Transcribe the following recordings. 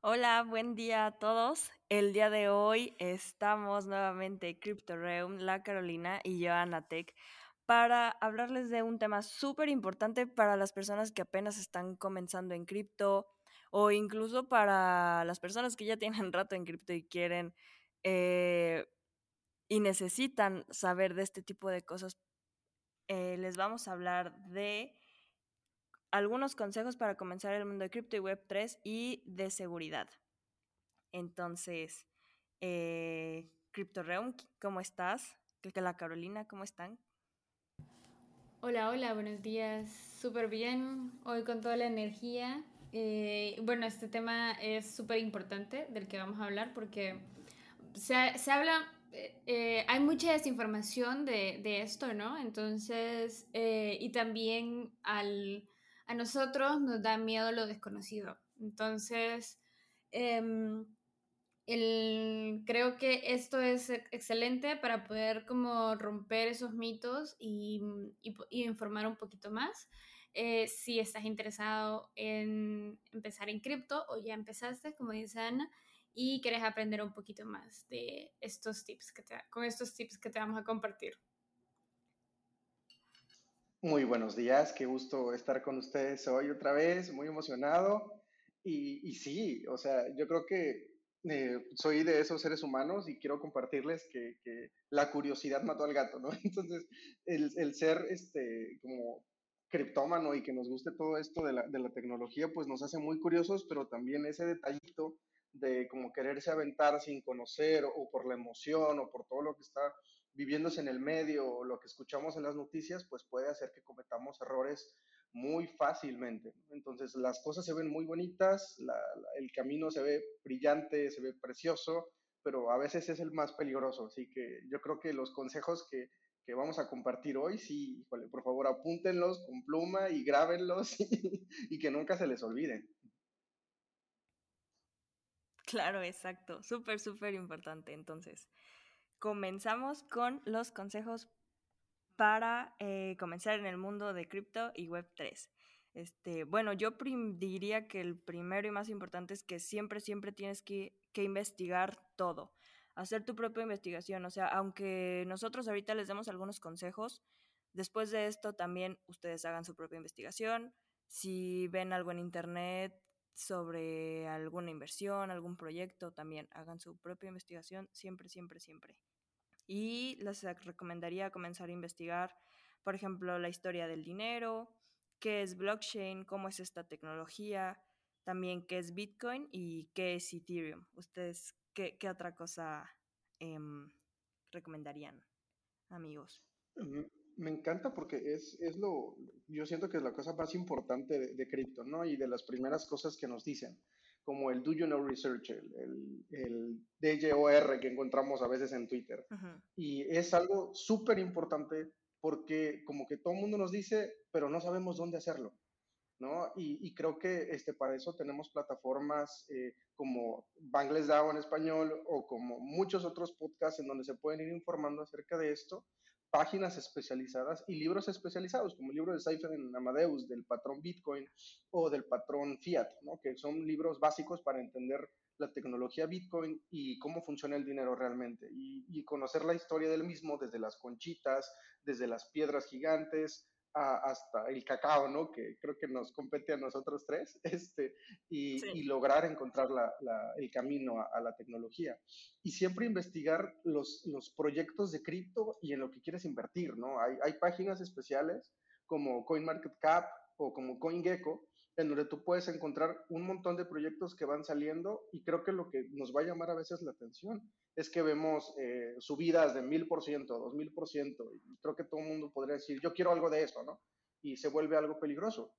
Hola, buen día a todos. El día de hoy estamos nuevamente CryptoReum, la Carolina y yo, Anatec, para hablarles de un tema súper importante para las personas que apenas están comenzando en cripto o incluso para las personas que ya tienen rato en cripto y quieren eh, y necesitan saber de este tipo de cosas. Eh, les vamos a hablar de algunos consejos para comenzar el mundo de cripto y web 3 y de seguridad. Entonces, eh, CryptoReum, ¿cómo estás? La Carolina, ¿cómo están? Hola, hola, buenos días. Súper bien. Hoy con toda la energía. Eh, bueno, este tema es súper importante del que vamos a hablar porque se, se habla, eh, eh, hay mucha desinformación de, de, esto, ¿no? Entonces, y también al, a nosotros nos da miedo lo desconocido. Entonces, em, el, creo que esto es excelente para poder como romper esos mitos y, y, informar un poquito más. Eh, si estás interesado en empezar en cripto o ya empezaste, como dice Ana, y quieres aprender un poquito más de estos tips que te, con estos tips que te vamos a compartir. Muy buenos días, qué gusto estar con ustedes hoy otra vez, muy emocionado. Y, sí, o sea, yo creo que eh, soy de esos seres humanos y quiero compartirles que, la curiosidad mató al gato, ¿no? Entonces, el, el, ser este, como criptómano y que nos guste todo esto de la, de la tecnología, pues nos hace muy curiosos, pero también ese detallito de como quererse aventar sin conocer o por la emoción o por todo lo que está viviéndose en el medio o lo que escuchamos en las noticias, pues puede hacer que cometamos errores muy fácilmente. Entonces las cosas se ven muy bonitas, el camino se ve brillante, se ve precioso, pero a veces es el más peligroso. Así que yo creo que los consejos que, que vamos a compartir hoy, sí, híjole, por favor apúntenlos con pluma y grábenlos y, y que nunca se les olviden. Claro, exacto. Súper, súper importante. Entonces, comenzamos con los consejos para eh, comenzar en el mundo de cripto y Web3. Este, bueno, yo diría que el primero y más importante es que siempre, siempre tienes que, que, investigar todo, hacer tu propia investigación. O sea, aunque nosotros ahorita les demos algunos consejos, después de esto también ustedes hagan su propia investigación. Si ven algo en internet sobre alguna inversión, algún proyecto, también hagan su propia investigación, siempre, siempre, siempre y les recomendaría comenzar a investigar, por ejemplo, la historia del dinero, qué es blockchain, cómo es esta tecnología, también qué es Bitcoin y qué es Ethereum. ¿Ustedes qué, qué otra cosa eh, recomendarían, amigos? Me encanta porque es, es lo, yo siento que es la cosa más importante de, de cripto, ¿no? Y de las primeras cosas que nos dicen como el Do You Know Research, el, el, DYOR que encontramos a veces en Twitter. Uh -huh. Y es algo súper importante porque como que todo el mundo nos dice, pero no sabemos dónde hacerlo. ¿no? Y, y creo que este, para eso tenemos plataformas eh, como Bangles DAO en español o como muchos otros podcasts en donde se pueden ir informando acerca de esto páginas especializadas y libros especializados, como el libro de Cypher en Amadeus, del patrón Bitcoin o del patrón Fiat, ¿no? que son libros básicos para entender la tecnología Bitcoin y cómo funciona el dinero realmente, y, y conocer la historia del mismo desde las conchitas, desde las piedras gigantes, a, hasta el cacao, ¿no? Que creo que nos compete a nosotros tres, este, y, sí. y lograr encontrar la, la, el camino a, a, la tecnología. Y siempre investigar los, los proyectos de cripto y en lo que quieres invertir, ¿no? Hay, hay páginas especiales como CoinMarketCap o como CoinGecko, en donde tú puedes encontrar un montón de proyectos que van saliendo y creo que lo que nos va a llamar a veces la atención es que vemos eh, subidas de mil por ciento, dos mil por ciento, y creo que todo el mundo podría decir, yo quiero algo de eso, ¿no? Y se vuelve algo peligroso.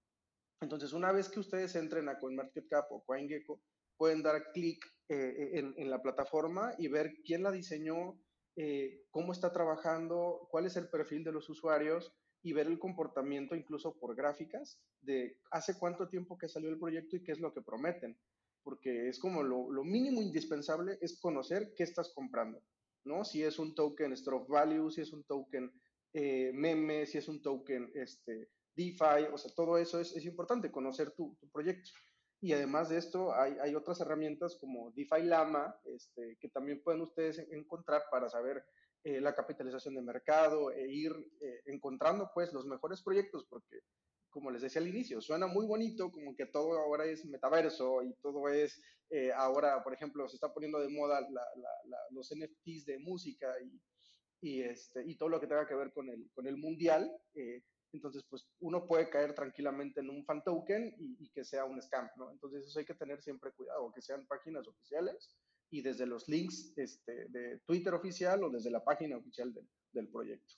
Entonces, una vez que ustedes entren a CoinMarketCap o CoinGecko, pueden dar clic eh, en, en, la plataforma y ver quién la diseñó, eh, cómo está trabajando, cuál es el perfil de los usuarios y ver el comportamiento incluso por gráficas de hace cuánto tiempo que salió el proyecto y qué es lo que prometen. Porque es como lo, lo mínimo indispensable es conocer qué estás comprando, ¿no? Si es un token Store of Value, si es un token eh, meme, si es un token este, DeFi, o sea, todo eso es, es importante, conocer tu, tu, proyecto. Y además de esto, hay, hay otras herramientas como DeFi Lama, este, que también pueden ustedes encontrar para saber eh, la capitalización de mercado e ir eh, encontrando pues los mejores proyectos, porque como les decía al inicio, suena muy bonito, como que todo ahora es metaverso y todo es, eh, ahora, por ejemplo, se está poniendo de moda los NFTs de música y, y, este, y todo lo que tenga que ver con el, con el mundial. Entonces, pues uno puede caer tranquilamente en un fan token y, y, que sea un scam, ¿no? Entonces, eso hay que tener siempre cuidado, que sean páginas oficiales y desde los links este, de Twitter oficial o desde la página oficial de, del proyecto.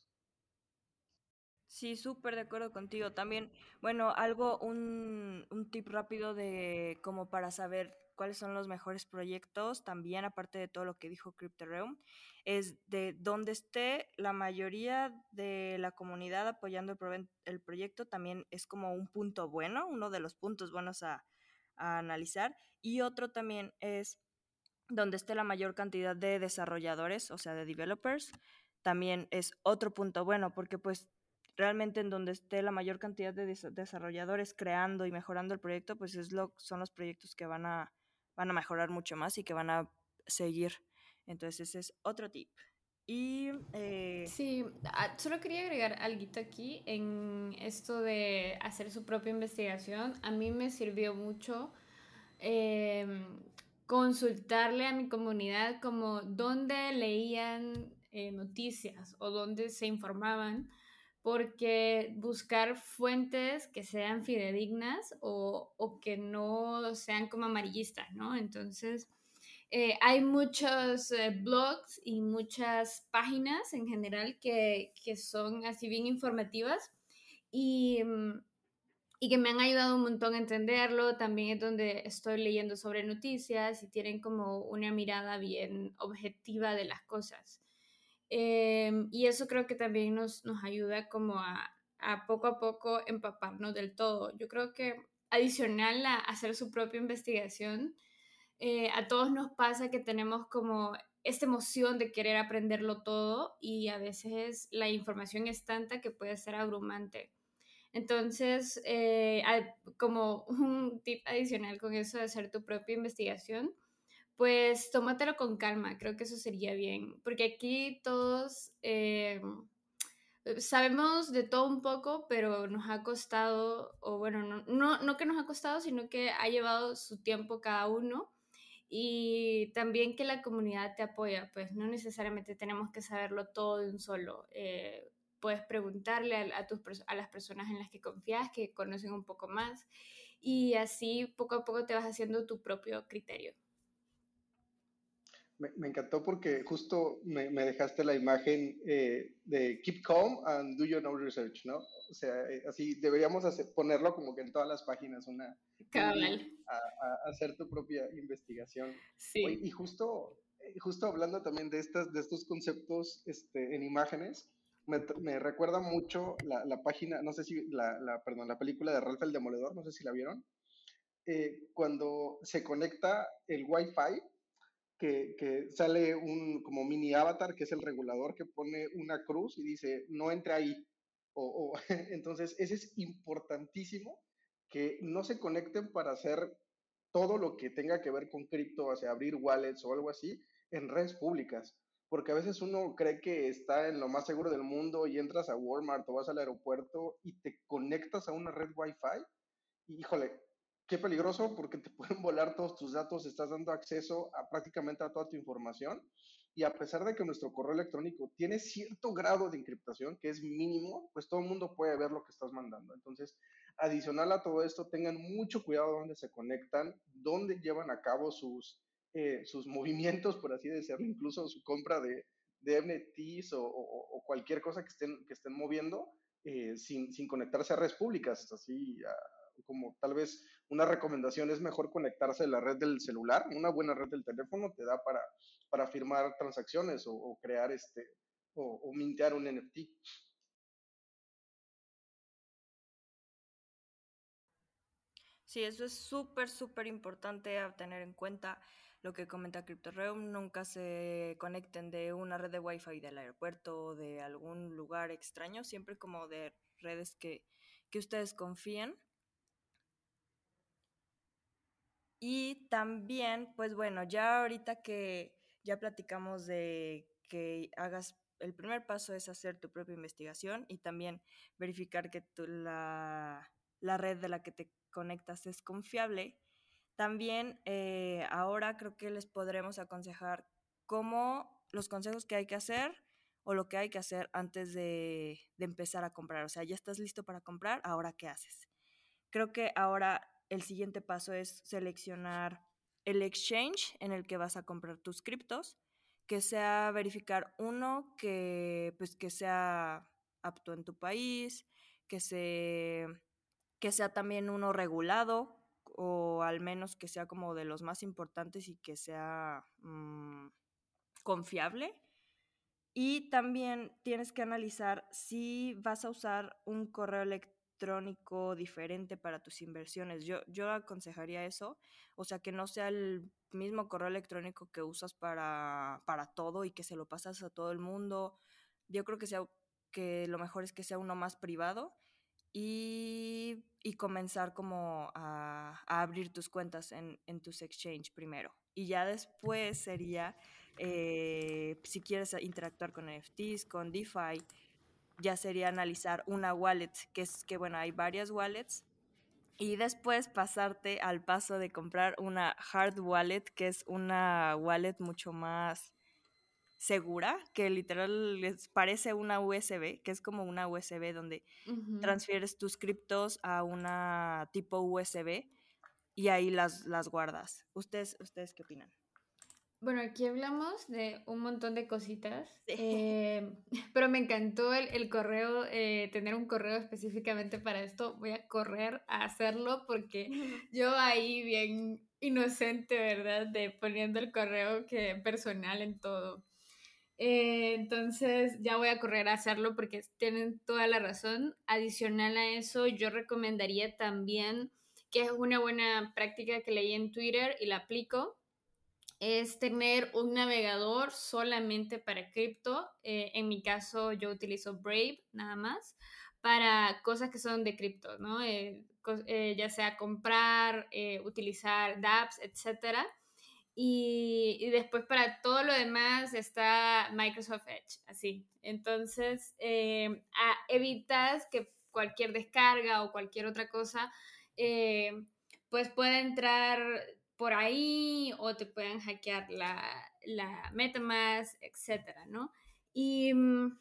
Sí, súper de acuerdo contigo. También, bueno, algo, un, un tip rápido de como para saber cuáles son los mejores proyectos, también aparte de todo lo que dijo CryptoRealm, es de donde esté la mayoría de la comunidad apoyando el, el, proyecto, también es como un punto bueno, uno de los puntos buenos a, a analizar. Y otro también es donde esté la mayor cantidad de desarrolladores, o sea, de developers, también es otro punto bueno, porque pues realmente en donde esté la mayor cantidad de des desarrolladores creando y mejorando el proyecto, pues es lo, son los proyectos que van a, van a mejorar mucho más y que van a seguir. Entonces ese es otro tip. Y eh... sí, solo quería agregar algo aquí en esto de hacer su propia investigación. A mí me sirvió mucho eh, consultarle a mi comunidad como dónde leían eh, noticias o dónde se informaban, porque buscar fuentes que sean fidedignas o, o que no sean como amarillistas, ¿no? Entonces, eh, hay muchos eh, blogs y muchas páginas en general que, que son así bien informativas y mm, y que me han ayudado un montón a entenderlo. También es donde estoy leyendo sobre noticias y tienen como una mirada bien objetiva de las cosas. Eh, y eso creo que también nos, nos ayuda como a, a, poco a poco empaparnos del todo. Yo creo que adicional a hacer su propia investigación, eh, a todos nos pasa que tenemos como esta emoción de querer aprenderlo todo y a veces la información es tanta que puede ser abrumante. Entonces, eh, como un tip adicional con eso de hacer tu propia investigación, pues tómatelo con calma, creo que eso sería bien, porque aquí todos eh, sabemos de todo un poco, pero nos ha costado, o bueno, no, no, no que nos ha costado, sino que ha llevado su tiempo cada uno y también que la comunidad te apoya, pues no necesariamente tenemos que saberlo todo de un solo. Eh, puedes preguntarle a, a, tus, a las personas en las que confías, que conocen un poco más, y así poco a poco te vas haciendo tu propio criterio. Me, me encantó porque justo me, me dejaste la imagen eh, de keep calm and do your own research, ¿no? O sea, eh, así deberíamos hacer, ponerlo como que en todas las páginas, una... Cabal. A, a, hacer tu propia investigación. Sí. Oye, y justo, eh, justo hablando también de, estas, de estos conceptos este, en imágenes, me, recuerda mucho la, la, página, no sé si, la, la, perdón, la película de Ralph el Demoledor, no sé si la vieron, eh, cuando se conecta el Wi-Fi, que, que, sale un como mini avatar, que es el regulador, que pone una cruz y dice, no entre ahí. O, entonces, ese es importantísimo, que no se conecten para hacer todo lo que tenga que ver con cripto, o abrir wallets o algo así, en redes públicas porque a veces uno cree que está en lo más seguro del mundo y entras a Walmart o vas al aeropuerto y te conectas a una red Wi-Fi. Y híjole, qué peligroso porque te pueden volar todos tus datos, estás dando acceso a prácticamente a toda tu información. Y a pesar de que nuestro correo electrónico tiene cierto grado de encriptación, que es mínimo, pues todo el mundo puede ver lo que estás mandando. Entonces, adicional a todo esto, tengan mucho cuidado donde se conectan, dónde llevan a cabo sus, eh, sus movimientos, por así decirlo, incluso su compra de, de NFTs o, cualquier cosa que estén, que estén moviendo eh, sin, sin, conectarse a redes públicas. Así como tal vez una recomendación es mejor conectarse a la red del celular, una buena red del teléfono te da para, para firmar transacciones o, crear este o, o mintear un NFT. Sí, eso es súper, súper importante a tener en cuenta lo que comenta CryptoReum. Nunca se conecten de una red de Wi-Fi del aeropuerto o de algún lugar extraño, siempre como de redes que, que ustedes confíen. Y también, pues bueno, ya ahorita que ya platicamos de que hagas, el primer paso es hacer tu propia investigación y también verificar que la, la red de la que te conectas es confiable, también eh, ahora creo que les podremos aconsejar cómo los consejos que hay que hacer o lo que hay que hacer antes de, de empezar a comprar. O sea, ya estás listo para comprar, ahora qué haces. Creo que ahora el siguiente paso es seleccionar el exchange en el que vas a comprar tus criptos, que sea verificar uno que pues que sea apto en tu país, que se que sea también uno regulado o al menos que sea como de los más importantes y que sea mm, confiable. Y también tienes que analizar si vas a usar un correo electrónico diferente para tus inversiones. Yo, yo aconsejaría eso, o sea, que no sea el mismo correo electrónico que usas para, para todo y que se lo pasas a todo el mundo. Yo creo que, sea, que lo mejor es que sea uno más privado y, comenzar como a, abrir tus cuentas en, tus exchange primero. Y ya después sería, eh, si quieres interactuar con NFTs, con DeFi, ya sería analizar una wallet, que es que, bueno, hay varias wallets. Y después pasarte al paso de comprar una hard wallet, que es una wallet mucho más segura, que literal les parece una USB, que es como una USB donde transfieres tus criptos a una tipo USB y ahí las, las guardas. ¿Ustedes, ¿Ustedes qué opinan? Bueno, aquí hablamos de un montón de cositas, em, pero me encantó el, correo, eh, tener un correo específicamente para esto. Voy a correr a hacerlo porque yo ahí bien inocente, ¿verdad? De poniendo el correo que personal en todo. Eh, entonces ya voy a correr a hacerlo porque tienen toda la razón. Adicional a eso, yo recomendaría también, que es una buena práctica que leí en Twitter y la aplico, es tener un navegador solamente para cripto. Eh, en mi caso, yo utilizo Brave nada más para cosas que son de cripto, ¿no? Eh, ya sea comprar, utilizar dApps, etcétera. Y, después para todo lo demás está Microsoft Edge, así. Entonces, eh, evitas que cualquier descarga o cualquier otra cosa, eh, pues pueda entrar por ahí o te puedan hackear la, la MetaMask, etcétera, ¿no? Y mm,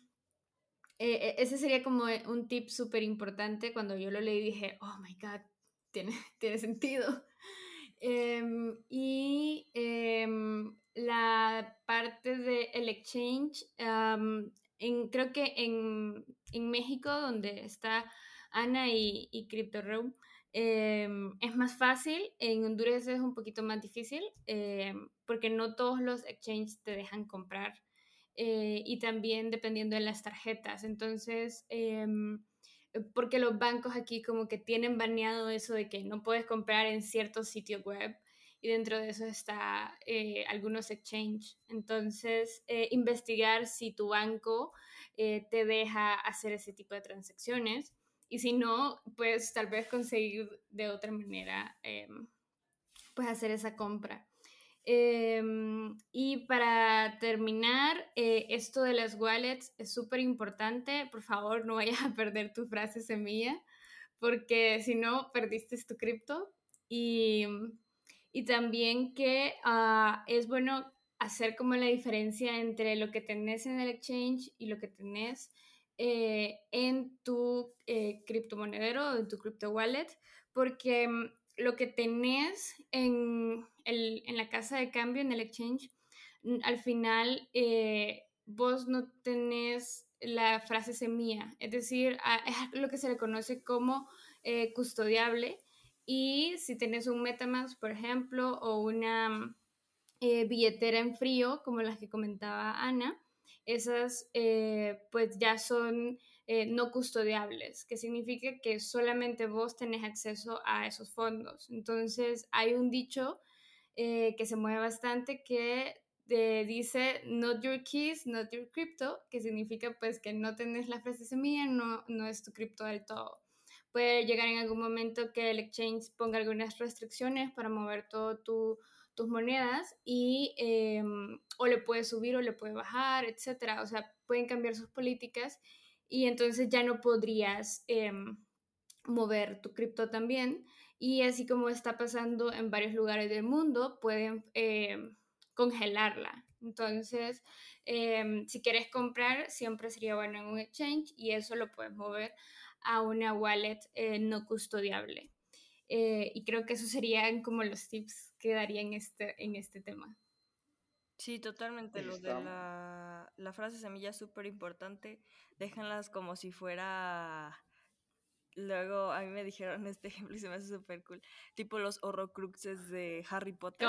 eh, ese sería como un tip súper importante. Cuando yo lo leí dije, oh my God, tiene, tiene sentido. Em, y em, la parte del el exchange, en, creo que en, en, México, donde está Ana y, y CryptoRoom, em, es más fácil, en Honduras es un poquito más difícil, porque no todos los exchanges te dejan comprar. Eh, y también dependiendo de las tarjetas. Entonces, porque los bancos aquí como que tienen baneado eso de que no puedes comprar en ciertos sitios web y dentro de eso está eh, algunos exchange. Entonces, eh, investigar si tu banco te deja hacer ese tipo de transacciones y si no, pues tal vez conseguir de otra manera, pues hacer esa compra. Em, y para terminar, eh, esto de las wallets es súper importante. Por favor, no vayas a perder tu frase semilla, porque si no, perdiste tu cripto. Y, y, también que ah, es bueno hacer como la diferencia entre lo que tenés en el exchange y lo que tenés eh, en tu eh, criptomonedero o en tu crypto wallet, porque mm, lo que tenés en, el, en, la casa de cambio, en el exchange, al final eh, vos no tenés la frase semilla, es decir, es lo que se le conoce como eh, custodiable. Y si tenés un Metamask, por ejemplo, o una eh, billetera en frío, como las que comentaba Ana, esas pues ya son no custodiables, que significa que solamente vos tenés acceso a esos fondos. Entonces, hay un dicho que se mueve bastante que dice not your keys, not your crypto, que significa pues que no tenés la frase semilla, no, no es tu cripto del todo. Puede llegar en algún momento que el exchange ponga algunas restricciones para mover todo tus monedas y em, o le puede subir o le puede bajar, etcétera. O sea, pueden cambiar sus políticas y entonces ya no podrías em, mover tu cripto también. Y así como está pasando en varios lugares del mundo, pueden em, congelarla. Entonces, em, si quieres comprar, siempre sería bueno en un exchange y eso lo puedes mover a una wallet eh, no custodiable. Eh, y creo que esos serían como los tips que daría en este, en este tema. Sí, totalmente. Lo de la, la frase semilla es súper importante. Déjenlas como si fuera Luego a mí me dijeron este ejemplo y se me hace súper cool. Tipo los horrocruxes de Harry Potter.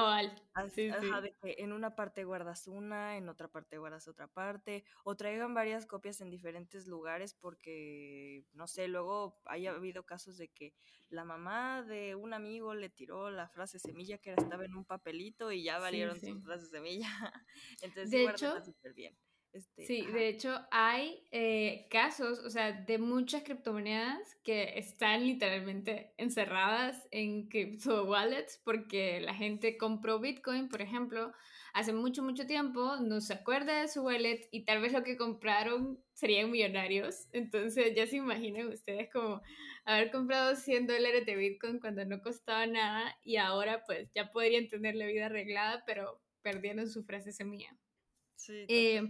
Así, de que en una parte guardas una, en otra parte guardas otra parte. O traigan varias copias en diferentes lugares porque, no sé, luego haya habido casos de que la mamá de un amigo le tiró la frase semilla que estaba en un papelito y ya valieron sus frases semilla. Entonces, de hecho, súper bien. Este, sí, de hecho hay eh, casos, o sea, de muchas criptomonedas que están literalmente encerradas en crypto wallets porque la gente compró Bitcoin, por ejemplo, hace mucho, mucho tiempo, no se acuerda de su wallet y tal vez lo que compraron serían millonarios. Entonces ya se imaginan ustedes como haber comprado 100 dólares de Bitcoin cuando no costaba nada y ahora pues ya podrían tener la vida arreglada, pero perdieron su frase semilla. Sí, eh,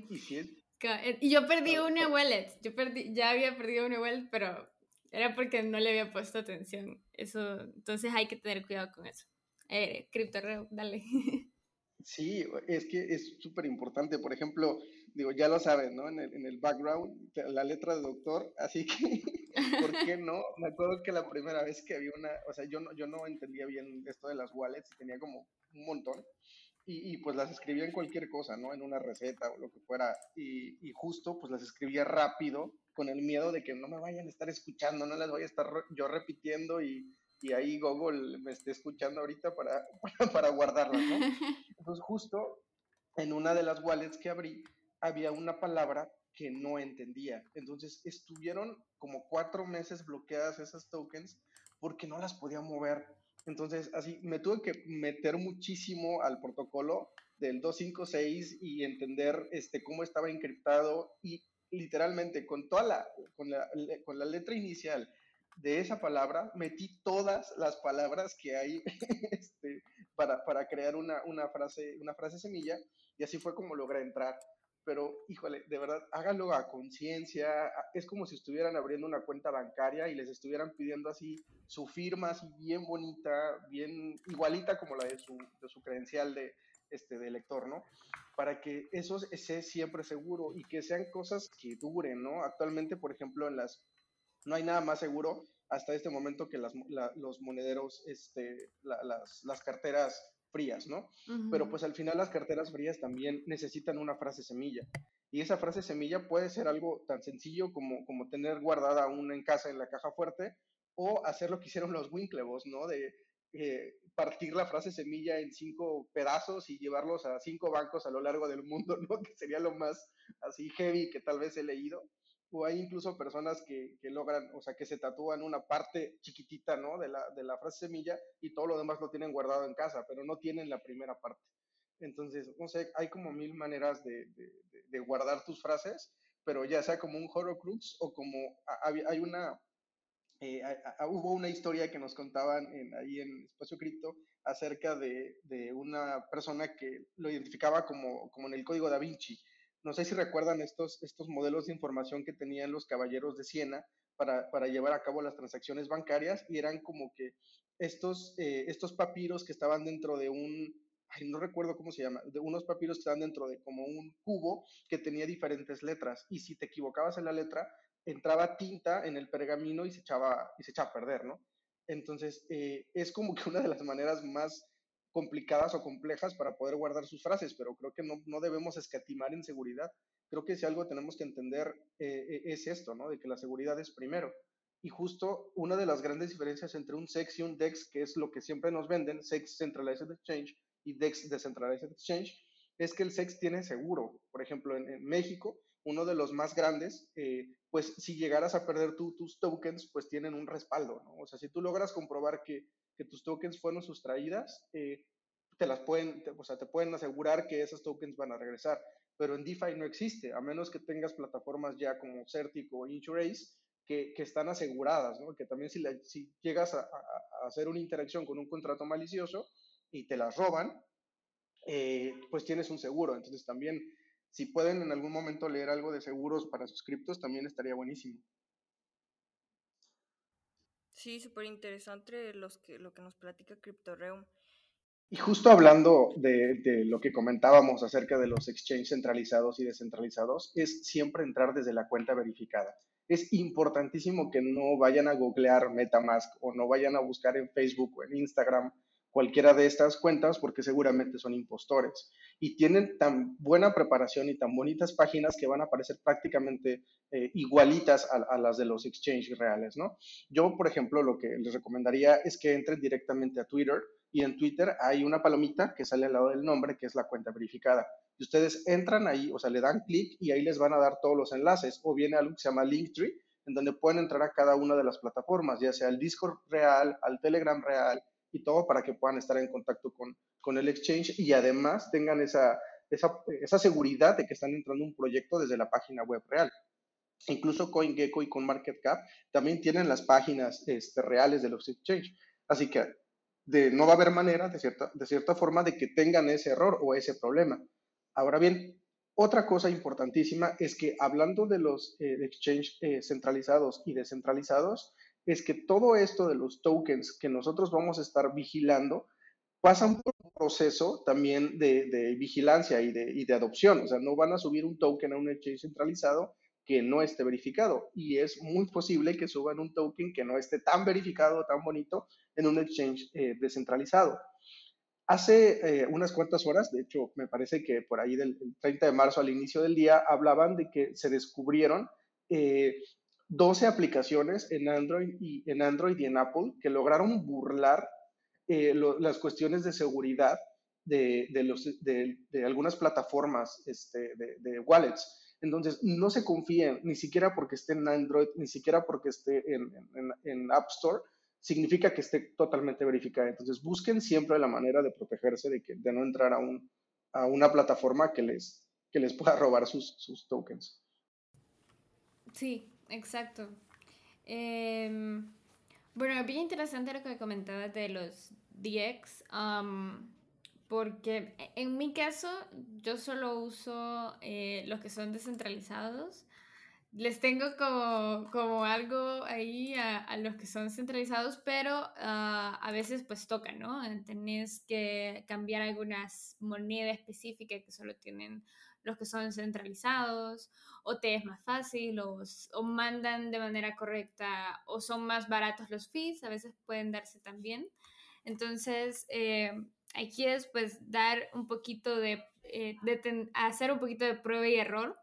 eh, ¿Y, yo perdí una wallet, yo perdí, ya había perdido una wallet, pero era porque no le había puesto atención. Eso, entonces hay que tener cuidado con eso. Eh, CryptoReo, dale. Sí, es que es súper importante. Por ejemplo, digo, ya lo saben, ¿no? En el, en el background, la letra de doctor, así que, ¿por qué no? Me acuerdo que la primera vez que había una, o sea, yo no, yo no entendía bien esto de las wallets y tenía como un montón y, pues las escribía en cualquier cosa, ¿no? En una receta o lo que fuera. Y, y, justo pues las escribía rápido con el miedo de que no me vayan a estar escuchando, no las voy a estar yo repitiendo y, y ahí Google me esté escuchando ahorita para, para, guardarlas, ¿no? Entonces justo en una de las wallets que abrí había una palabra que no entendía. Entonces estuvieron como cuatro meses bloqueadas esas tokens porque no las podía mover. Entonces, así, me tuve que meter muchísimo al protocolo del 256 y entender este, cómo estaba encriptado y literalmente con toda la, con la, con la letra inicial de esa palabra, metí todas las palabras que hay este, para, para, crear una, una, frase, una frase semilla y así fue como logré entrar pero híjole, de verdad, háganlo a conciencia. Es como si estuvieran abriendo una cuenta bancaria y les estuvieran pidiendo así su firma, así bien bonita, bien igualita como la de su, de su credencial de, este, de lector, ¿no? Para que eso sea siempre seguro y que sean cosas que duren, ¿no? Actualmente, por ejemplo, en las, no hay nada más seguro hasta este momento que las, los monederos, este, las, las carteras frías, ¿no? Pero pues al final las carteras frías también necesitan una frase semilla. Y esa frase semilla puede ser algo tan sencillo como, como tener guardada una en casa en la caja fuerte o hacer lo que hicieron los Winklevoss, ¿no? De eh, partir la frase semilla en cinco pedazos y llevarlos a cinco bancos a lo largo del mundo, ¿no? Que sería lo más así heavy que tal vez he leído o hay incluso personas que, que, logran, o sea, que se tatúan una parte chiquitita, ¿no? De la, de la frase semilla y todo lo demás lo tienen guardado en casa, pero no tienen la primera parte. Entonces, no sé, hay como mil maneras de, de, de guardar tus frases, pero ya sea como un Horrocrux o como hay una, eh, hubo una historia que nos contaban en, ahí en Espacio Cripto acerca de, de, una persona que lo identificaba como, como en el código da Vinci, No sé si recuerdan estos, estos modelos de información que tenían los caballeros de Siena para, para llevar a cabo las transacciones bancarias y eran como que estos, eh, estos papiros que estaban dentro de un, no recuerdo cómo se llama, de unos papiros que estaban dentro de como un cubo que tenía diferentes letras y si te equivocabas en la letra, entraba tinta en el pergamino y se echaba, y se echaba a perder, ¿no? Entonces, eh, es como que una de las maneras más complicadas o complejas para poder guardar sus frases, pero creo que no, no debemos escatimar en seguridad. Creo que si algo tenemos que entender eh, eh, es esto, ¿no? De que la seguridad es primero. Y justo una de las grandes diferencias entre un SEX y un DEX, que es lo que siempre nos venden, SEX Centralized Exchange y DEX Decentralized Exchange, es que el SEX tiene seguro. Por ejemplo, en, México, uno de los más grandes, eh, pues si llegaras a perder tus tokens, pues tienen un respaldo, ¿no? O sea, si tú logras comprobar que, tus tokens fueron sustraídas, eh, te las pueden, o sea, te pueden asegurar que esos tokens van a regresar. Pero en DeFi no existe, a menos que tengas plataformas ya como Certic o Insurace, que, están aseguradas, ¿no? Que también si, llegas a, a, hacer una interacción con un contrato malicioso y te las roban, eh, pues tienes un seguro. Entonces también, si pueden en algún momento leer algo de seguros para sus criptos, también estaría buenísimo. Sí, súper interesante los que, lo que nos platica CryptoReum. Y justo hablando de, de, lo que comentábamos acerca de los exchanges centralizados y descentralizados, es siempre entrar desde la cuenta verificada. Es importantísimo que no vayan a googlear Metamask o no vayan a buscar en Facebook o en Instagram cualquiera de estas cuentas porque seguramente son impostores y tienen tan buena preparación y tan bonitas páginas que van a parecer prácticamente eh, igualitas a, las de los exchanges reales, ¿no? Yo, por ejemplo, lo que les recomendaría es que entren directamente a Twitter y en Twitter hay una palomita que sale al lado del nombre que es la cuenta verificada. Y ustedes entran ahí, o sea, le dan clic y ahí les van a dar todos los enlaces o viene algo que se llama Linktree en donde pueden entrar a cada una de las plataformas, ya sea al Discord real, al Telegram real, y todo para que puedan estar en contacto con, con el exchange y además tengan esa, esa, esa, seguridad de que están entrando un proyecto desde la página web real. Incluso CoinGecko y CoinMarketCap también tienen las páginas este, reales de los exchanges. Así que de, no va a haber manera, de cierta, de cierta forma, de que tengan ese error o ese problema. Ahora bien, otra cosa importantísima es que hablando de los eh, exchanges eh, centralizados y descentralizados, es que todo esto de los tokens que nosotros vamos a estar vigilando pasan por un proceso también de, vigilancia y de, adopción. O sea, no van a subir un token a un exchange centralizado que no esté verificado. Y es muy posible que suban un token que no esté tan verificado, tan bonito, en un exchange eh, descentralizado. Hace eh, unas cuantas horas, de hecho, me parece que por ahí del 30 de marzo al inicio del día, hablaban de que se descubrieron eh, 12 aplicaciones en Android y en, Android y en Apple que lograron burlar eh, las cuestiones de seguridad de, de, los, de, algunas plataformas este, de, wallets. Entonces, no se confíen, ni siquiera porque esté en Android, ni siquiera porque esté en, en, en, App Store, significa que esté totalmente verificada. Entonces, busquen siempre la manera de protegerse de, que, de no entrar a, un, a una plataforma que les, que les pueda robar sus, sus tokens. Sí, Exacto. Em, bueno, bien interesante lo que comentabas de los DX, porque en mi caso yo solo uso eh, los que son descentralizados. Les tengo como, como algo ahí a, a, los que son centralizados, pero uh, a veces pues toca, ¿no? Tenés que cambiar algunas monedas específicas que solo tienen los que son centralizados, o te es más fácil, o, o, mandan de manera correcta, o son más baratos los fees, a veces pueden darse también. Entonces, eh, aquí es pues dar un poquito de, eh, hacer un poquito de prueba y error.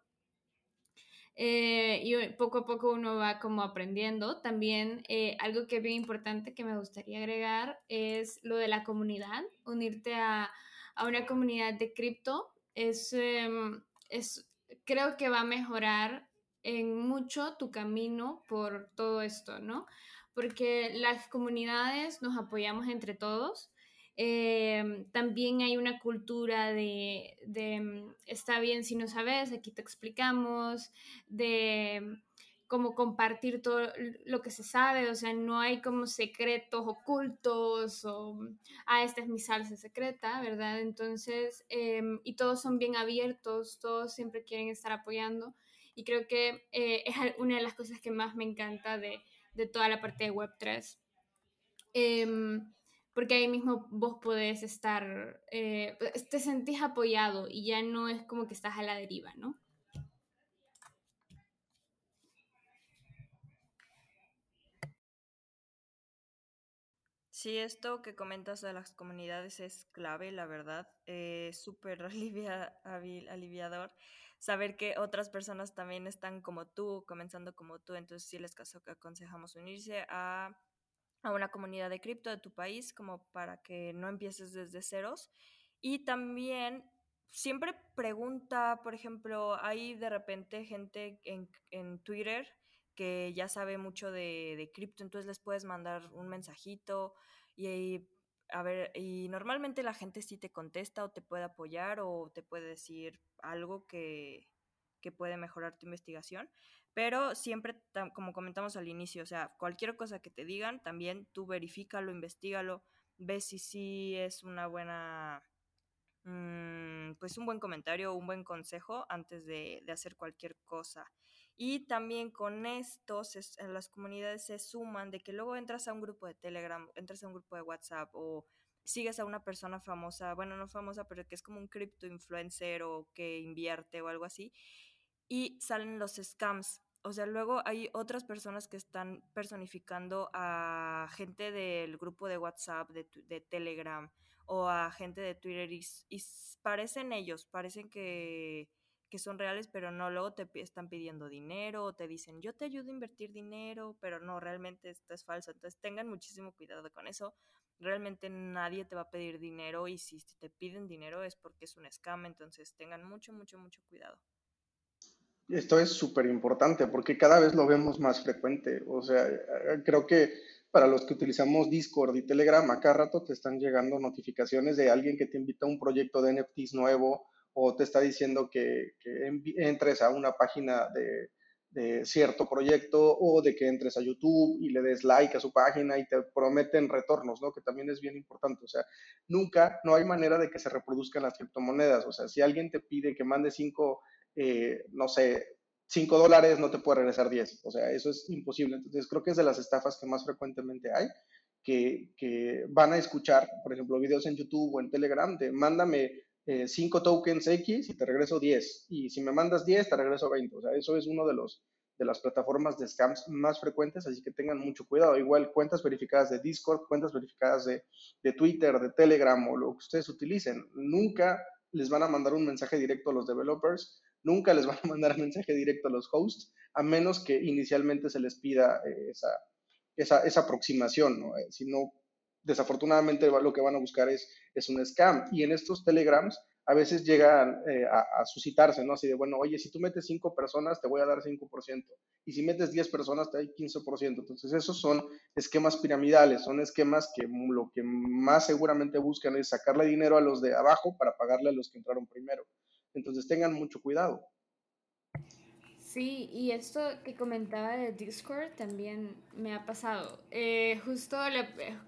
Eh, y poco a poco uno va como aprendiendo. También algo que es bien importante que me gustaría agregar es lo de la comunidad, unirte a, a una comunidad de cripto es, em, es, creo que va a mejorar en mucho tu camino por todo esto, ¿no? Porque las comunidades nos apoyamos entre todos. Em, también hay una cultura de, em, está bien si no sabes, aquí te explicamos, de como compartir todo lo que se sabe, o sea, no hay como secretos ocultos o, ah, esta es mi salsa secreta, ¿verdad? Entonces, em, y todos son bien abiertos, todos siempre quieren estar apoyando y creo que eh, es una de las cosas que más me encanta de, de toda la parte de Web3. Em, porque ahí mismo vos podés estar, eh, te sentís apoyado y ya no es como que estás a la deriva, ¿no? Sí, esto que comentas de las comunidades es clave, la verdad. Es súper aliviador saber que otras personas también están como tú, comenzando como tú. Entonces sí les aconsejamos unirse a, a una comunidad de cripto de tu país como para que no empieces desde ceros. Y también siempre pregunta, por ejemplo, hay de repente gente en, en Twitter que ya sabe mucho de, de cripto, entonces les puedes mandar un mensajito y, a ver, y normalmente la gente sí te contesta o te puede apoyar o te puede decir algo que, que puede mejorar tu investigación, pero siempre, como comentamos al inicio, o sea, cualquier cosa que te digan, también tú verifícalo, investigalo, ves si sí es una buena Mm, pues un buen comentario, un buen consejo antes de, hacer cualquier cosa. Y también con esto en las comunidades se suman de que luego entras a un grupo de Telegram, entras a un grupo de WhatsApp o sigues a una persona famosa, bueno, no famosa, pero que es como un cripto influencer o que invierte o algo así, y salen los scams. O sea, luego hay otras personas que están personificando a gente del grupo de WhatsApp, de Telegram, o a gente de Twitter y, parecen ellos, parecen que, son reales, pero no, luego te están pidiendo dinero o te dicen, yo te ayudo a invertir dinero, pero no, realmente esto es falso. Entonces tengan muchísimo cuidado con eso. Realmente nadie te va a pedir dinero y si te piden dinero es porque es un scam, entonces tengan mucho, mucho, mucho cuidado. Esto es súper importante porque cada vez lo vemos más frecuente. O sea, creo que para los que utilizamos Discord y Telegram, acá rato te están llegando notificaciones de alguien que te invita a un proyecto de NFTs nuevo o te está diciendo que, entres a una página de, cierto proyecto o de que entres a YouTube y le des like a su página y te prometen retornos, ¿no? Que también es bien importante. O sea, nunca, no hay manera de que se reproduzcan las criptomonedas. O sea, si alguien te pide que mande cinco, eh, no sé, 5 dólares no te puede regresar 10. O sea, eso es imposible. Entonces, creo que es de las estafas que más frecuentemente hay, que van a escuchar, por ejemplo, videos en YouTube o en Telegram de mándame 5 eh, tokens X y te regreso 10. Y si me mandas 10, te regreso 20. O sea, eso es uno de los de las plataformas de scams más frecuentes, así que tengan mucho cuidado. Igual cuentas verificadas de Discord, cuentas verificadas de, de Twitter, de Telegram o lo que ustedes utilicen. Nunca les van a mandar un mensaje directo a los developers nunca les van a mandar mensaje directo a los hosts, a menos que inicialmente se les pida eh, esa, esa, aproximación, ¿no? Eh, si no, desafortunadamente lo que van a buscar es, es un scam. Y en estos telegrams a veces llegan eh, a, suscitarse, ¿no? Así de, bueno, oye, si tú metes cinco personas, te voy a dar 5%. Y si metes 10 personas, te doy 15%. Entonces, esos son esquemas piramidales, son esquemas que lo que más seguramente buscan es sacarle dinero a los de abajo para pagarle a los que entraron primero. Entonces tengan mucho cuidado. Sí, y esto que comentaba de Discord también me ha pasado. Eh, justo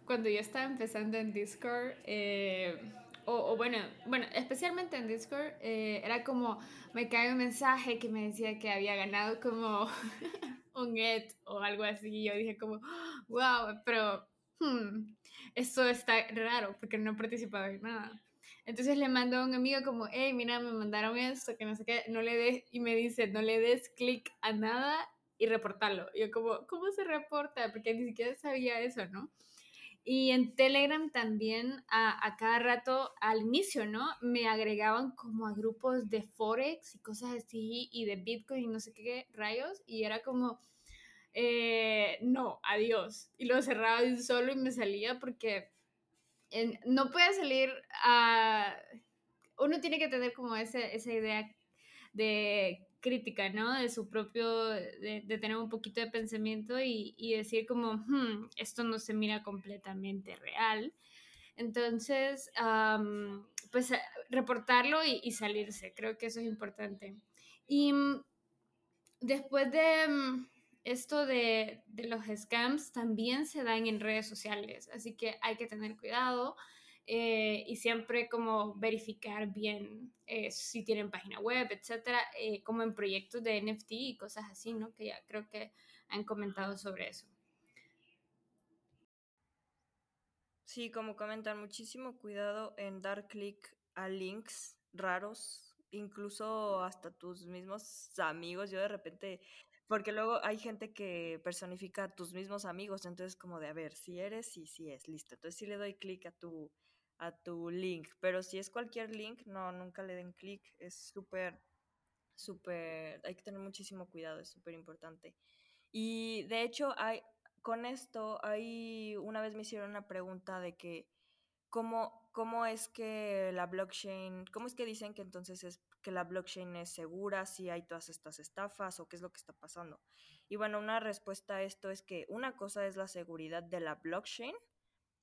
cuando yo estaba empezando en Discord, eh, o, bueno, bueno, especialmente en Discord, eh, era como me cae un mensaje que me decía que había ganado como un get o algo así. Y yo dije como, wow, pero hmm, esto está raro porque no he participado en nada. Entonces le mando a un amigo como, hey, mira, me mandaron esto, que no sé qué, no le des, y me dice, no le des clic a nada y reportarlo. Yo como, ¿cómo se reporta? Porque ni siquiera sabía eso, ¿no? Y en Telegram también a, a, cada rato, al inicio, ¿no? Me agregaban como a grupos de Forex y cosas así, y de Bitcoin y no sé qué rayos, y era como, eh, no, adiós. Y lo cerraba solo y me salía porque no puede salir a... Uno tiene que tener como esa idea de crítica, ¿no? De su propio, de, tener un poquito de pensamiento y, decir como, hmm, esto no se mira completamente real. Entonces, pues reportarlo y, y, salirse, creo que eso es importante. Y mm, después de, mm, esto de, los scams también se dan en redes sociales, así que hay que tener cuidado eh, y siempre como verificar bien eh, si tienen página web, etcétera, eh, como en proyectos de NFT y cosas así, ¿no? Que ya creo que han comentado sobre eso. Sí, como comentan, muchísimo cuidado en dar clic a links raros, incluso hasta tus mismos amigos. Yo de repente porque luego hay gente que personifica a tus mismos amigos, entonces como de, a ver, si eres, y si es, listo. Entonces sí le doy clic a tu, a tu link, pero si es cualquier link, no, nunca le den clic, es súper, súper, hay que tener muchísimo cuidado, es súper importante. Y de hecho, hay, con esto, hay, una vez me hicieron una pregunta de que, ¿cómo, cómo es que la blockchain, cómo es que dicen que entonces es que la blockchain es segura, si hay todas estas estafas o qué es lo que está pasando. Y bueno, una respuesta a esto es que una cosa es la seguridad de la blockchain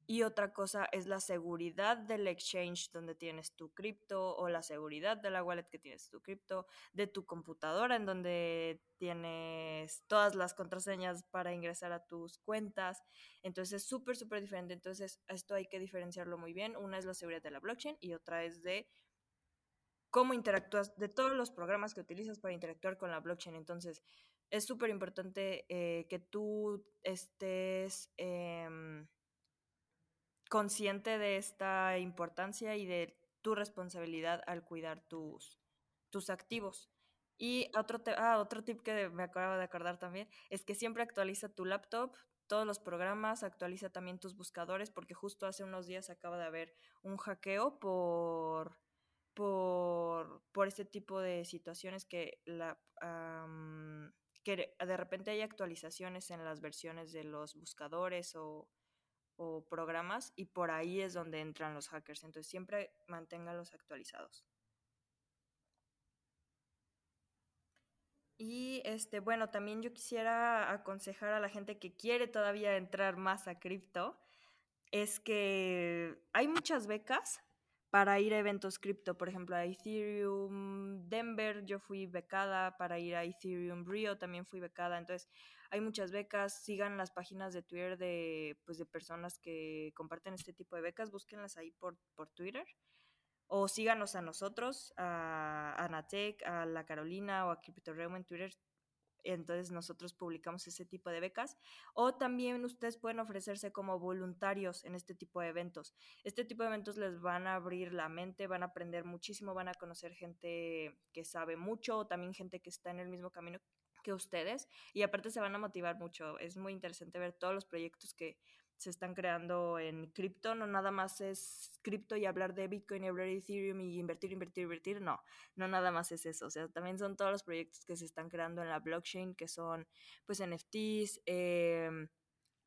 y otra cosa es la seguridad del exchange donde tienes tu cripto o la seguridad de la wallet que tienes tu cripto, de tu computadora en donde tienes todas las contraseñas para ingresar a tus cuentas. Entonces es súper, súper diferente. Entonces esto hay que diferenciarlo muy bien. Una es la seguridad de la blockchain y otra es de cómo interactúas, de todos los programas que utilizas para interactuar con la blockchain. Entonces, es súper importante eh, que tú estés em, consciente de esta importancia y de tu responsabilidad al cuidar tus, tus activos. Y otro, ah, otro tip que me acabo de acordar también es que siempre actualiza tu laptop, todos los programas, actualiza también tus buscadores, porque justo hace unos días acaba de haber un hackeo por por, por este tipo de situaciones que, la, que de repente hay actualizaciones en las versiones de los buscadores o, programas y por ahí es donde entran los hackers. Entonces siempre manténganlos actualizados. Y este, bueno, también yo quisiera aconsejar a la gente que quiere todavía entrar más a cripto, es que hay muchas becas para ir a eventos cripto, por ejemplo, a Ethereum Denver, yo fui becada, para ir a Ethereum Rio también fui becada, entonces hay muchas becas, sigan las páginas de Twitter de, pues, de personas que comparten este tipo de becas, búsquenlas ahí por, por Twitter, o síganos a nosotros, a Anatec, a La Carolina o a CryptoReum en Twitter, entonces nosotros publicamos ese tipo de becas. O también ustedes pueden ofrecerse como voluntarios en este tipo de eventos. Este tipo de eventos les van a abrir la mente, van a aprender muchísimo, van a conocer gente que sabe mucho o también gente que está en el mismo camino que ustedes y aparte se van a motivar mucho. Es muy interesante ver todos los proyectos que se están creando en cripto, no nada más es cripto y hablar de Bitcoin y hablar de Ethereum y invertir, invertir, invertir, no, no nada más es eso, o sea, también son todos los proyectos que se están creando en la blockchain, que son pues NFTs, em,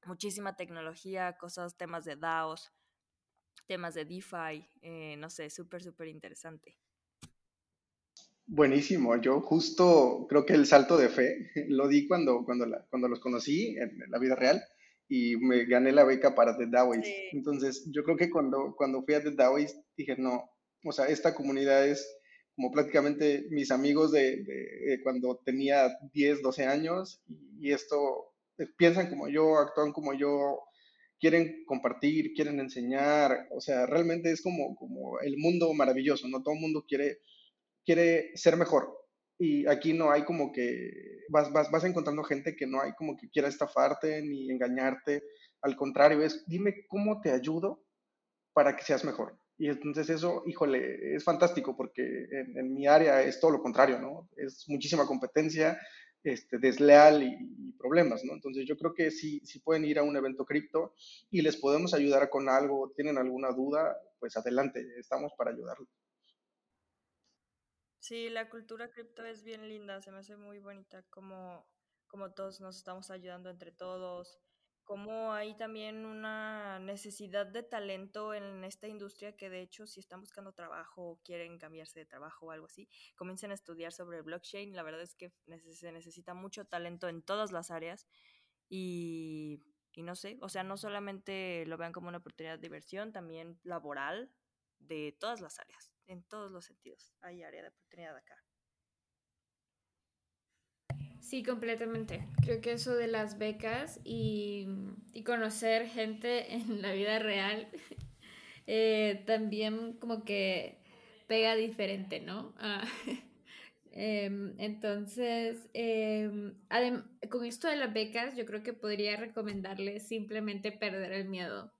muchísima tecnología, cosas, temas de DAOs, temas de DeFi, eh, no sé, súper, súper interesante. Buenísimo, yo justo creo que el salto de fe lo di cuando, cuando, cuando los conocí en la vida real y me gané la beca para The DAOist. Entonces, yo creo que cuando, cuando fui a The DAOist dije, no, o sea, esta comunidad es como prácticamente mis amigos de, cuando tenía 10, 12 años y, esto, eh, piensan como yo, actúan como yo, quieren compartir, quieren enseñar, o sea, realmente es como, como el mundo maravilloso, ¿no? Todo el mundo quiere, quiere ser mejor, y aquí no hay como que vas, vas, vas encontrando gente que no hay como que quiera estafarte ni engañarte. Al contrario, es dime cómo te ayudo para que seas mejor. Y entonces eso, híjole, es fantástico porque en, mi área es todo lo contrario, ¿no? Es muchísima competencia, este, desleal y, problemas, ¿no? Entonces yo creo que si, si pueden ir a un evento cripto y les podemos ayudar con algo, tienen alguna duda, pues adelante, estamos para ayudarlos. Sí, la cultura cripto es bien linda, se me hace muy bonita como, como todos nos estamos ayudando entre todos, como hay también una necesidad de talento en esta industria que de hecho si están buscando trabajo o quieren cambiarse de trabajo o algo así, comiencen a estudiar sobre blockchain. La verdad es que se necesita mucho talento en todas las áreas y, y no sé, o sea, no solamente lo vean como una oportunidad de diversión, también laboral de todas las áreas en todos los sentidos. Hay área de oportunidad acá. Sí, completamente. Creo que eso de las becas y, conocer gente en la vida real eh, también como que pega diferente, ¿no? Ah, em, entonces, em, con esto de las becas, yo creo que podría recomendarles simplemente perder el miedo.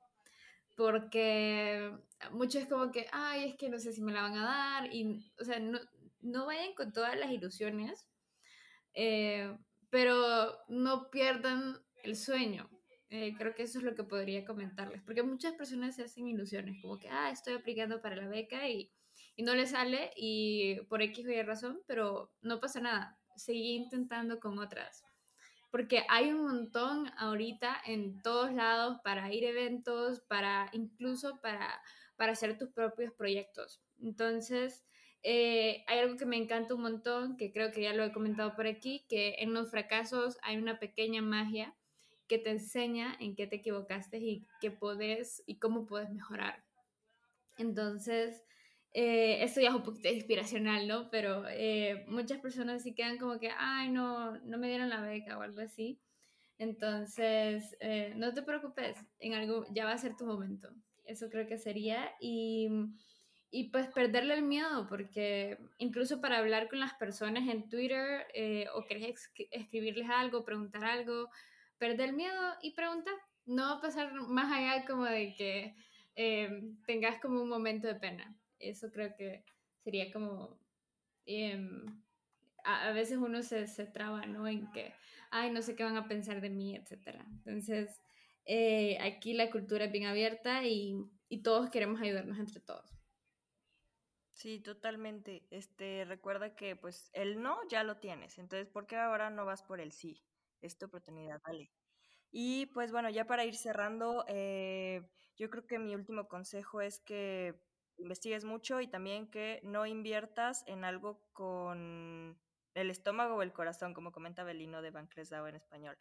Porque muchos es como que, ay, es que no sé si me la van a dar. Y, o sea, no, no vayan con todas las ilusiones, eh, pero no pierdan el sueño. Eh, creo que eso es lo que podría comentarles, porque muchas personas se hacen ilusiones, como que, ah, estoy aplicando para la beca y, y no le sale y por X o Y razón, pero no pasa nada, seguí intentando con otras, porque hay un montón ahorita en todos lados para ir a eventos, para incluso para, para hacer tus propios proyectos. Entonces, eh, hay algo que me encanta un montón, que creo que ya lo he comentado por aquí, que en los fracasos hay una pequeña magia que te enseña en qué te equivocaste y qué puedes y cómo puedes mejorar. Entonces, eh, esto ya es un poquito inspiracional, ¿no? Pero eh, muchas personas sí quedan como que, ay, no, no me dieron la beca o algo así. Entonces, no te preocupes, en algo ya va a ser tu momento. Eso creo que sería. Y y pues perderle el miedo, porque incluso para hablar con las personas en Twitter eh, o querés escribirles algo, preguntar algo, perder el miedo y preguntar. No va a pasar más allá como de que eh, tengas como un momento de pena. Eso creo que sería como... Em, a, veces uno se, se traba, ¿no? En que, ay, no sé qué van a pensar de mí, etc. Entonces, eh, aquí la cultura es bien abierta y, y todos queremos ayudarnos entre todos. Sí, totalmente. Este, recuerda que pues el no ya lo tienes, entonces ¿por qué ahora no vas por el sí? Es tu oportunidad, vale. Y pues bueno, ya para ir cerrando, eh, yo creo que mi último consejo es que investigues mucho y también que no inviertas en algo con el estómago o el corazón, como comenta Belino de Bancresdao en español.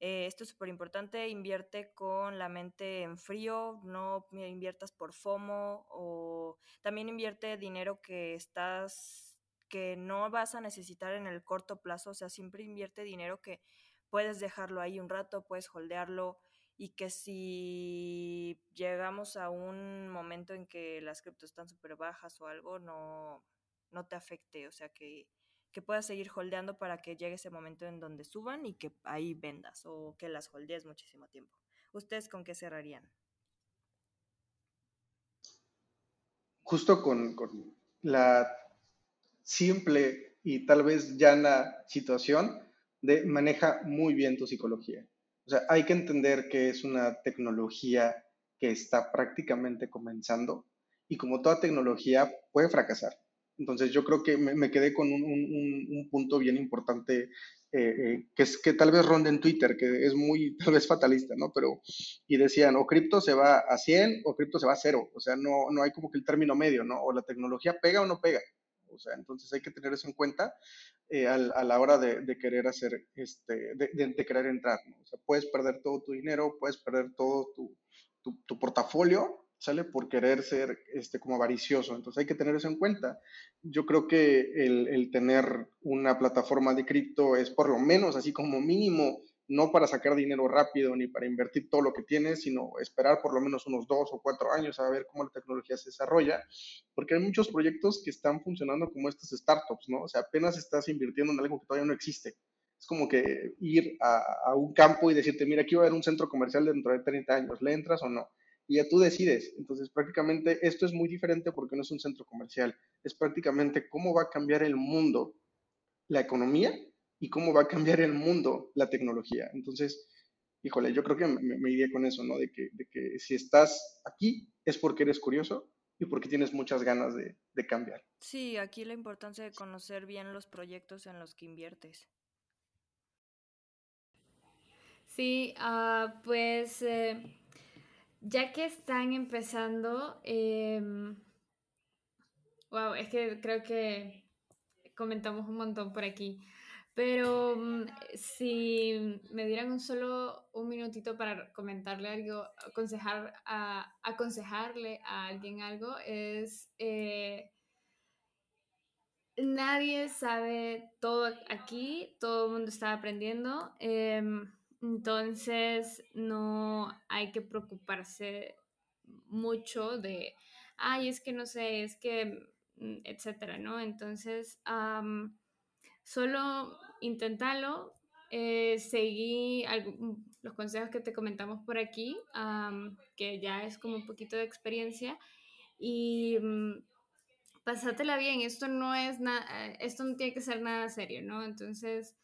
Eh, esto es súper importante, invierte con la mente en frío, no inviertas por FOMO o también invierte dinero que estás, que no vas a necesitar en el corto plazo, o sea, siempre invierte dinero que puedes dejarlo ahí un rato, puedes holdearlo y que si llegamos a un momento en que las criptos están súper bajas o algo, no, no te afecte, o sea, que que puedas seguir holdeando para que llegue ese momento en donde suban y que ahí vendas o que las holdees muchísimo tiempo. ¿Ustedes con qué cerrarían? Justo con, la simple y tal vez llana situación de maneja muy bien tu psicología. O sea, hay que entender que es una tecnología que está prácticamente comenzando y como toda tecnología puede fracasar. Entonces yo creo que me, quedé con un, punto bien importante eh, eh, que es que tal vez ronde en Twitter, que es muy tal vez fatalista, ¿no? Pero, y decían, o cripto se va a 100 o cripto se va a cero, o sea, no, no hay como que el término medio, ¿no? O la tecnología pega o no pega, o sea, entonces hay que tener eso en cuenta eh, a, la hora de, querer hacer, este, de, querer entrar. O sea, puedes perder todo tu dinero, puedes perder todo tu, tu, tu portafolio, ¿sale? Por querer ser este, como avaricioso. Entonces hay que tener eso en cuenta. Yo creo que el, tener una plataforma de cripto es por lo menos así como mínimo, no para sacar dinero rápido ni para invertir todo lo que tienes, sino esperar por lo menos unos dos o cuatro años a ver cómo la tecnología se desarrolla, porque hay muchos proyectos que están funcionando como estas startups, ¿no? O sea, apenas estás invirtiendo en algo que todavía no existe. Es como que ir a, un campo y decirte, mira, aquí va a haber un centro comercial dentro de 30 años, ¿le entras o no? y ya tú decides. Entonces, prácticamente esto es muy diferente porque no es un centro comercial, es prácticamente cómo va a cambiar el mundo la economía y cómo va a cambiar el mundo la tecnología. Entonces, híjole, yo creo que me, iría con eso, ¿no? De que, de que, si estás aquí es porque eres curioso y porque tienes muchas ganas de, de cambiar. Sí, aquí la importancia de conocer bien los proyectos en los que inviertes. Sí, uh, pues eh, ya que están empezando, wow, em, es que creo que comentamos un montón por aquí. Pero mm, si me dieran un solo un minutito para comentarle algo, aconsejar a, aconsejarle a alguien algo, es eh, nadie sabe todo aquí, todo el mundo está aprendiendo, em, entonces no hay que preocuparse mucho de, ay, es que no sé, es que, mm, etcétera, ¿no? Entonces, solo inténtalo, eh, seguí mm, los consejos que te comentamos por aquí, que ya es como un poquito de experiencia, y mm, pasátela bien, esto no es eh, esto no tiene que ser nada serio, ¿no? Entonces,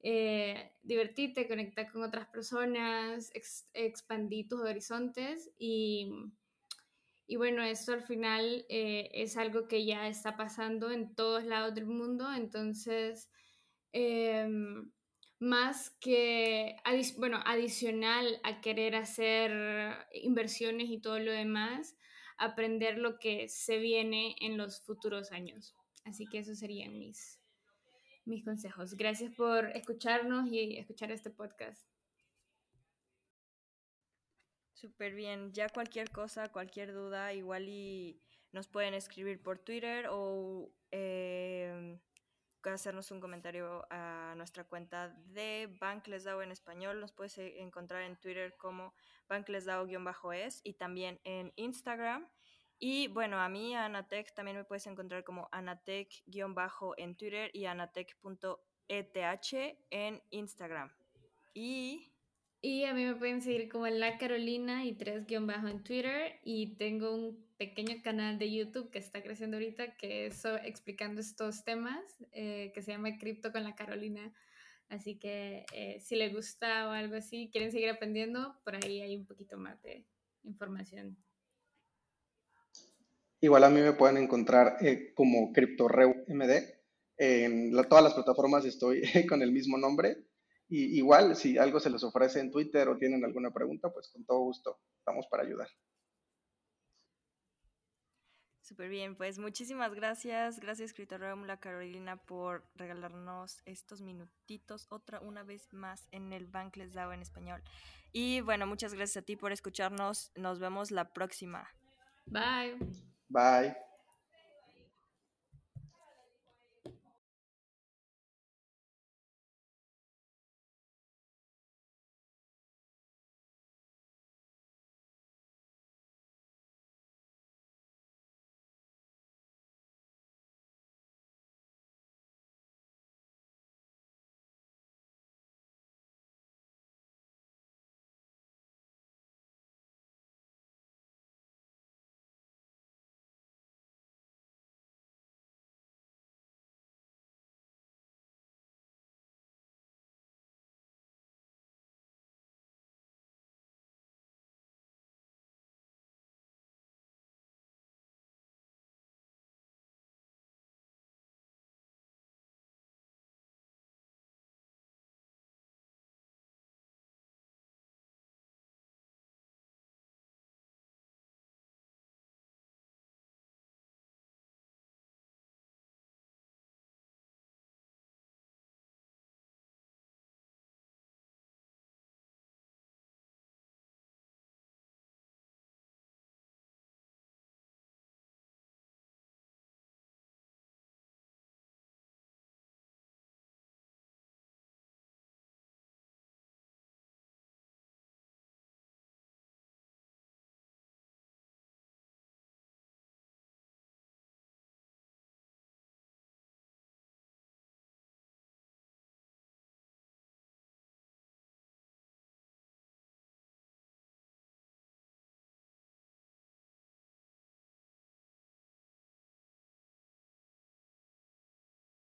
eh, divertirte, conectar con otras personas, expandir tus horizontes y, y bueno, esto al final eh, es algo que ya está pasando en todos lados del mundo, entonces, em, más que, bueno, adicional a querer hacer inversiones y todo lo demás, aprender lo que se viene en los futuros años. Así que esos serían mis, mis consejos. Gracias por escucharnos y escuchar este podcast. Súper bien. Ya cualquier cosa, cualquier duda, igual y nos pueden escribir por Twitter o eh, hacernos un comentario a nuestra cuenta de Banklesdao en español. Nos puedes eh, encontrar en Twitter como banklesdao-es y también en Instagram. Y bueno, a mí, a Anatech, también me puedes encontrar como anatech-en Twitter y anatech.eth en Instagram. Y y a mí me pueden seguir como La Carolina y tres guion bajo en Twitter. Y tengo un pequeño canal de YouTube que está creciendo ahorita, que es explicando estos temas, eh, que se llama Cripto con la Carolina. Así que eh, si les gusta o algo así, quieren seguir aprendiendo, por ahí hay un poquito más de información. Igual a mí me pueden encontrar eh, como CryptoReuMD. En todas las plataformas estoy con el mismo nombre. Y igual, si algo se les ofrece en Twitter o tienen alguna pregunta, pues con todo gusto estamos para ayudar. Súper bien, pues muchísimas gracias. Gracias, escritor La Carolina, por regalarnos estos minutitos otra una vez más en el Bankless DAO en español. Y bueno, muchas gracias a ti por escucharnos. Nos vemos la próxima. Bye. Bye.